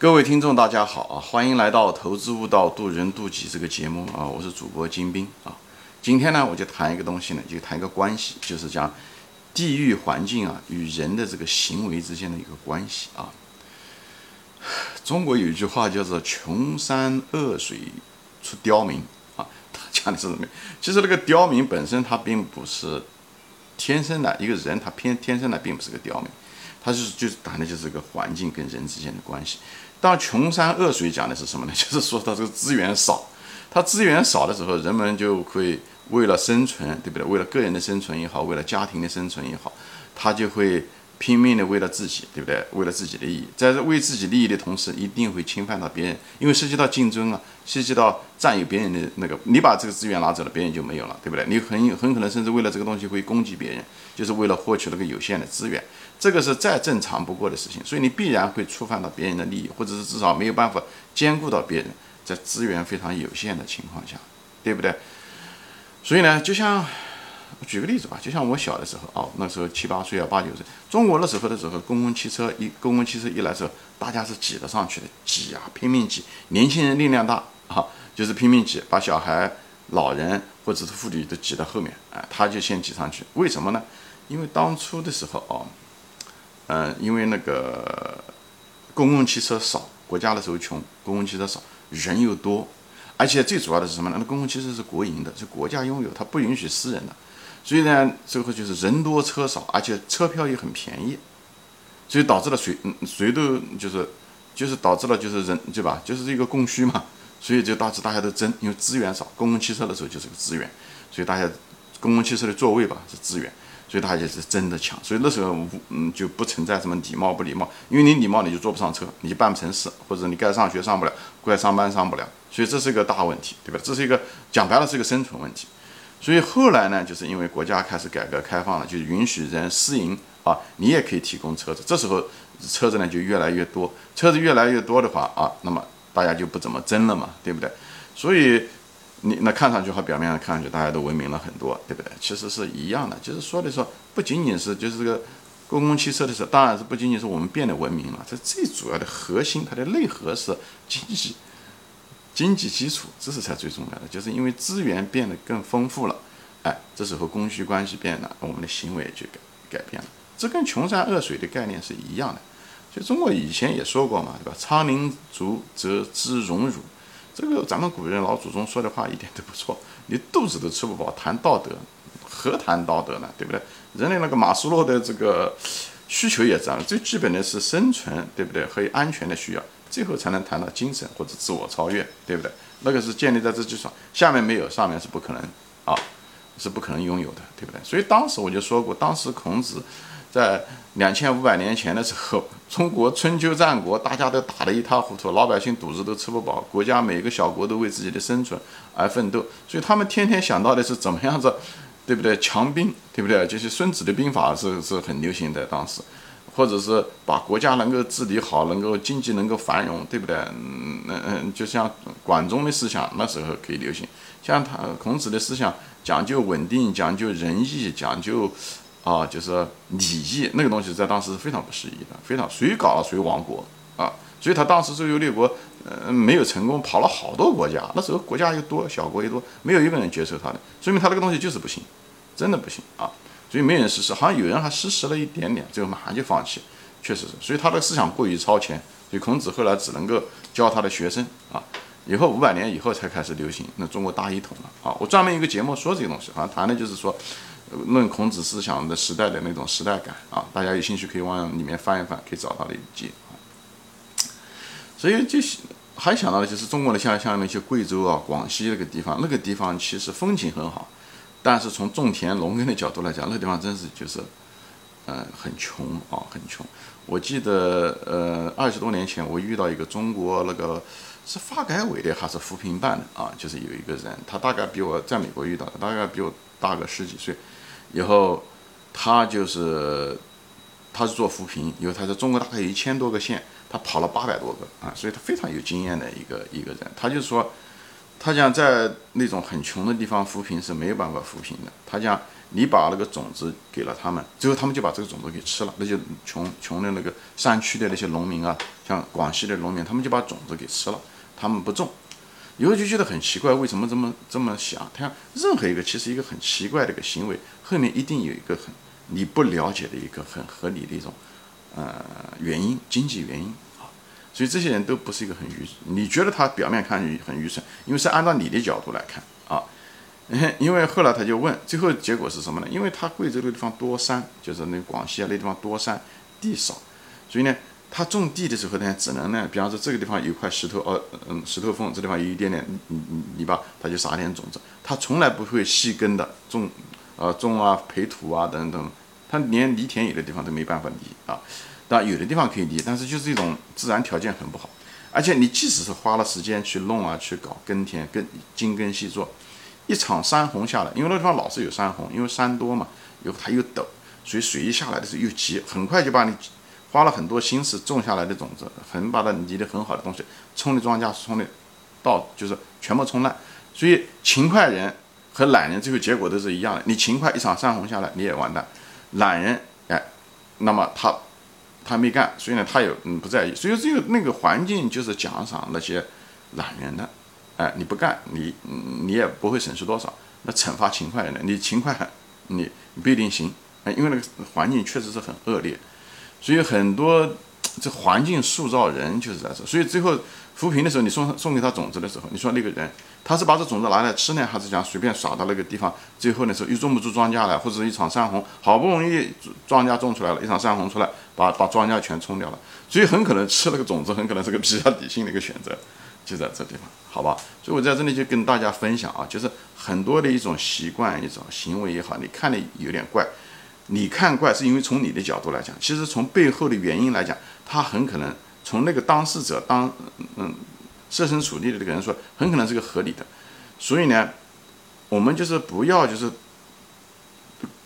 各位听众，大家好啊！欢迎来到《投资悟道，渡人渡己》这个节目啊！我是主播金兵啊。今天呢，我就谈一个东西呢，就谈一个关系，就是讲地域环境啊与人的这个行为之间的一个关系啊。中国有一句话叫做“穷山恶水出刁民”啊，他讲的是什么？其实那个刁民本身他并不是天生的，一个人他偏天生的并不是个刁民，他是就是谈的就是这个环境跟人之间的关系。当穷山恶水讲的是什么呢？就是说它这个资源少，它资源少的时候，人们就会为了生存，对不对？为了个人的生存也好，为了家庭的生存也好，他就会拼命的为了自己，对不对？为了自己的利益，在为自己利益的同时，一定会侵犯到别人，因为涉及到竞争啊，涉及到占有别人的那个，你把这个资源拿走了，别人就没有了，对不对？你很很可能甚至为了这个东西会攻击别人，就是为了获取那个有限的资源。这个是再正常不过的事情，所以你必然会触犯到别人的利益，或者是至少没有办法兼顾到别人，在资源非常有限的情况下，对不对？所以呢，就像举个例子吧，就像我小的时候啊，那时候七八岁啊，八九岁，中国那时候的时候，公共汽车一公共汽车一来的时候，大家是挤得上去的，挤啊，拼命挤，年轻人力量大啊，就是拼命挤，把小孩、老人或者是妇女都挤到后面，啊，他就先挤上去，为什么呢？因为当初的时候啊。嗯，因为那个公共汽车少，国家的时候穷，公共汽车少，人又多，而且最主要的是什么呢？那公共汽车是国营的，是国家拥有，它不允许私人的，所以呢，最后就是人多车少，而且车票也很便宜，所以导致了谁谁都就是就是导致了就是人对吧？就是一个供需嘛，所以就导致大家都争，因为资源少，公共汽车的时候就是个资源，所以大家公共汽车的座位吧是资源。所以大家是真的抢，所以那时候嗯就不存在什么礼貌不礼貌，因为你礼貌你就坐不上车，你就办不成事，或者你该上学上不了，该上班上不了，所以这是一个大问题，对吧？这是一个讲白了是一个生存问题。所以后来呢，就是因为国家开始改革开放了，就允许人私营啊，你也可以提供车子，这时候车子呢就越来越多，车子越来越多的话啊，那么大家就不怎么争了嘛，对不对？所以。你那看上去和表面上看上去大家都文明了很多，对不对？其实是一样的，就是说的说不仅仅是就是这个公共汽车的时候，当然是不仅仅是我们变得文明了，这最主要的核心，它的内核是经济，经济基础，这是才最重要的，就是因为资源变得更丰富了，哎，这时候供需关系变了，我们的行为就改改变了，这跟穷山恶水的概念是一样的。就中国以前也说过嘛，对吧？仓廪足则知荣辱。这个咱们古人老祖宗说的话一点都不错，你肚子都吃不饱，谈道德，何谈道德呢？对不对？人类那个马斯洛的这个需求也这样，最基本的是生存，对不对？和安全的需要，最后才能谈到精神或者自我超越，对不对？那个是建立在这基础上，下面没有，上面是不可能啊，是不可能拥有的，对不对？所以当时我就说过，当时孔子。在两千五百年前的时候，中国春秋战国，大家都打得一塌糊涂，老百姓肚子都吃不饱，国家每一个小国都为自己的生存而奋斗，所以他们天天想到的是怎么样子，对不对？强兵，对不对？就是孙子的兵法是是很流行的当时，或者是把国家能够治理好，能够经济能够繁荣，对不对？嗯嗯嗯，就像管仲的思想那时候可以流行，像他孔子的思想讲究稳定，讲究仁义，讲究。啊，就是礼义那个东西，在当时是非常不适宜的，非常谁搞了谁亡国啊！所以他当时周游列国，呃，没有成功，跑了好多国家。那时候国家又多，小国又多，没有一个人接受他的，说明他那个东西就是不行，真的不行啊！所以没人实施，好像有人还实施了一点点，最后马上就放弃，确实是。所以他的思想过于超前，所以孔子后来只能够教他的学生啊，以后五百年以后才开始流行，那中国大一统了啊！我专门一个节目说这个东西，好像谈的就是说。论孔子思想的时代的那种时代感啊，大家有兴趣可以往里面翻一翻，可以找到的一集啊。所以就还想到的就是中国的像像那些贵州啊、广西那个地方，那个地方其实风景很好，但是从种田农耕的角度来讲，那地方真是就是，嗯，很穷啊，很穷。我记得呃二十多年前我遇到一个中国那个是发改委还是扶贫办的啊，就是有一个人，他大概比我在美国遇到的，大概比我大个十几岁。以后，他就是，他是做扶贫，因为他在中国大概有一千多个县，他跑了八百多个啊，所以他非常有经验的一个一个人。他就说，他讲在那种很穷的地方扶贫是没有办法扶贫的。他讲你把那个种子给了他们，最后他们就把这个种子给吃了。那些穷穷的那个山区的那些农民啊，像广西的农民，他们就把种子给吃了，他们不种。以后就觉得很奇怪，为什么这么这么想？他任何一个其实一个很奇怪的一个行为，后面一定有一个很你不了解的一个很合理的一种呃原因，经济原因。所以这些人都不是一个很愚，你觉得他表面看很愚蠢，因为是按照你的角度来看啊。因为后来他就问，最后结果是什么呢？因为他贵州的地方多山，就是那广西啊那地方多山，地少，所以呢。他种地的时候呢，只能呢，比方说这个地方有块石头，哦，嗯，石头缝，这地方有一点点泥泥泥巴，他就撒点种子。他从来不会细耕的种，呃，种啊，培土啊等等。他连犁田有的地方都没办法犁啊，但有的地方可以犁，但是就是一种自然条件很不好。而且你即使是花了时间去弄啊，去搞耕田，耕精耕细作，一场山洪下来，因为那地方老是有山洪，因为山多嘛，有它又陡，所以水一下来的时候又急，很快就把你。花了很多心思种下来的种子，很把它犁的很好的东西，冲的庄稼冲的到就是全部冲烂，所以勤快人和懒人最后结果都是一样的。你勤快一场山洪下来你也完蛋，懒人哎，那么他他没干，所以呢他也嗯不在意，所以这个那个环境就是奖赏那些懒人的，哎你不干你你也不会损失多少，那惩罚勤快人，你勤快你不一定行，哎因为那个环境确实是很恶劣。所以很多这环境塑造人就是在这，所以最后扶贫的时候，你送送给他种子的时候，你说那个人他是把这种子拿来吃呢，还是讲随便撒到那个地方？最后的时候又种不出庄稼来，或者一场山洪，好不容易庄稼种出来了，一场山洪出来，把把庄稼全冲掉了。所以很可能吃那个种子，很可能是个比较理性的一个选择，就在这地方，好吧？所以我在这里就跟大家分享啊，就是很多的一种习惯、一种行为也好，你看的有点怪。你看怪是因为从你的角度来讲，其实从背后的原因来讲，他很可能从那个当事者当嗯设身处地的这个人说，很可能是个合理的。所以呢，我们就是不要就是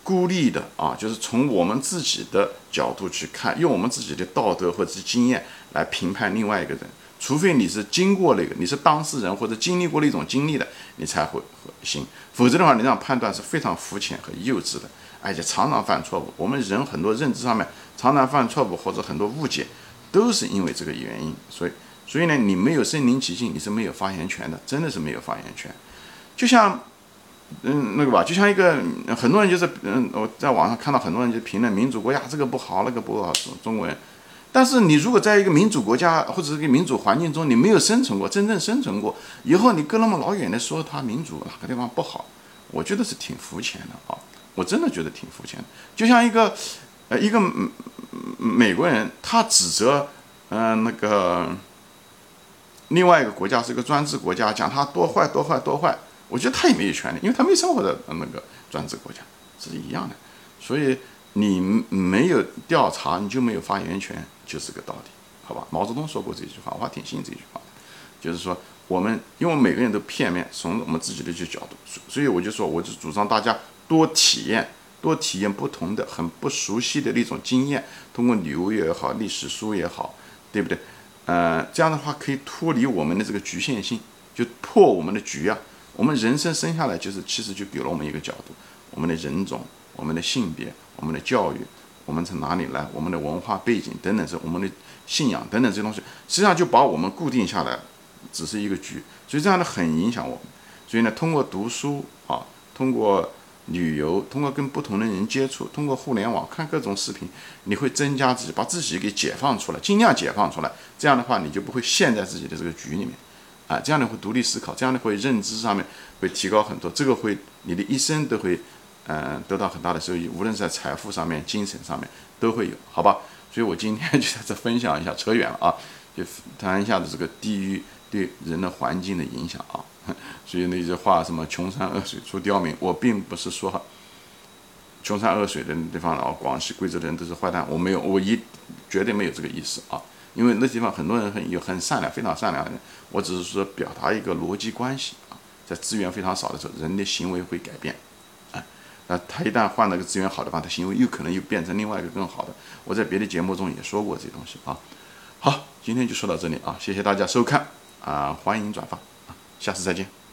孤立的啊，就是从我们自己的角度去看，用我们自己的道德或者是经验来评判另外一个人，除非你是经过那个，你是当事人或者经历过那种经历的，你才会行，否则的话，你这样判断是非常肤浅和幼稚的。而且常常犯错误，我们人很多认知上面常常犯错误，或者很多误解，都是因为这个原因。所以，所以呢，你没有身临其境，你是没有发言权的，真的是没有发言权。就像，嗯，那个吧，就像一个很多人就是，嗯，我在网上看到很多人就评论民主国家这个不好，那个不好，中国人。但是你如果在一个民主国家或者是一个民主环境中，你没有生存过，真正生存过，以后你隔那么老远的说他民主哪个地方不好，我觉得是挺肤浅的啊。我真的觉得挺肤浅的，就像一个，呃，一个美国人，他指责，嗯，那个另外一个国家是一个专制国家，讲他多坏多坏多坏，我觉得他也没有权利，因为他没生活在那个专制国家，是一样的。所以你没有调查，你就没有发言权，就是个道理，好吧？毛泽东说过这句话，我还挺信这句话，就是说我们因为每个人都片面，从我们自己的这角度，所以我就说，我就主张大家。多体验，多体验不同的、很不熟悉的那种经验，通过旅游也好，历史书也好，对不对？呃，这样的话可以脱离我们的这个局限性，就破我们的局啊。我们人生生下来就是，其实就给了我们一个角度：我们的人种、我们的性别、我们的教育、我们从哪里来、我们的文化背景等等，是我们的信仰等等这些东西，实际上就把我们固定下来，只是一个局。所以这样的很影响我们。所以呢，通过读书啊，通过。旅游通过跟不同的人接触，通过互联网看各种视频，你会增加自己，把自己给解放出来，尽量解放出来。这样的话，你就不会陷在自己的这个局里面，啊，这样的会独立思考，这样的会认知上面会提高很多。这个会你的一生都会，嗯，得到很大的收益，无论在财富上面、精神上面都会有，好吧？所以我今天就在这分享一下，扯远了啊，就谈一下子这个地域对人的环境的影响啊。所以那句话什么“穷山恶水出刁民”，我并不是说穷山恶水的地方啊，广西、贵州的人都是坏蛋，我没有，我一绝对没有这个意思啊。因为那地方很多人很有很善良，非常善良的人，我只是说表达一个逻辑关系啊。在资源非常少的时候，人的行为会改变，那他一旦换了个资源好的话，他行为又可能又变成另外一个更好的。我在别的节目中也说过这些东西啊。好，今天就说到这里啊，谢谢大家收看啊，欢迎转发啊。下次再见。